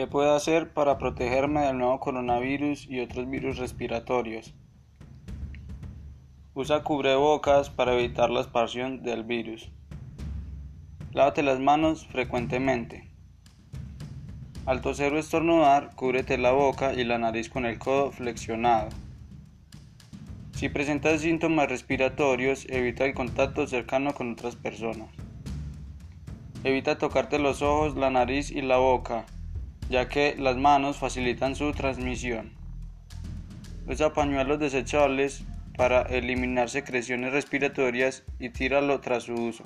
¿Qué puedo hacer para protegerme del nuevo coronavirus y otros virus respiratorios? Usa cubrebocas para evitar la expansión del virus. Lávate las manos frecuentemente. Al toser o estornudar, cúbrete la boca y la nariz con el codo flexionado. Si presentas síntomas respiratorios, evita el contacto cercano con otras personas. Evita tocarte los ojos, la nariz y la boca ya que las manos facilitan su transmisión. Usa pañuelos desechables para eliminar secreciones respiratorias y tíralo tras su uso.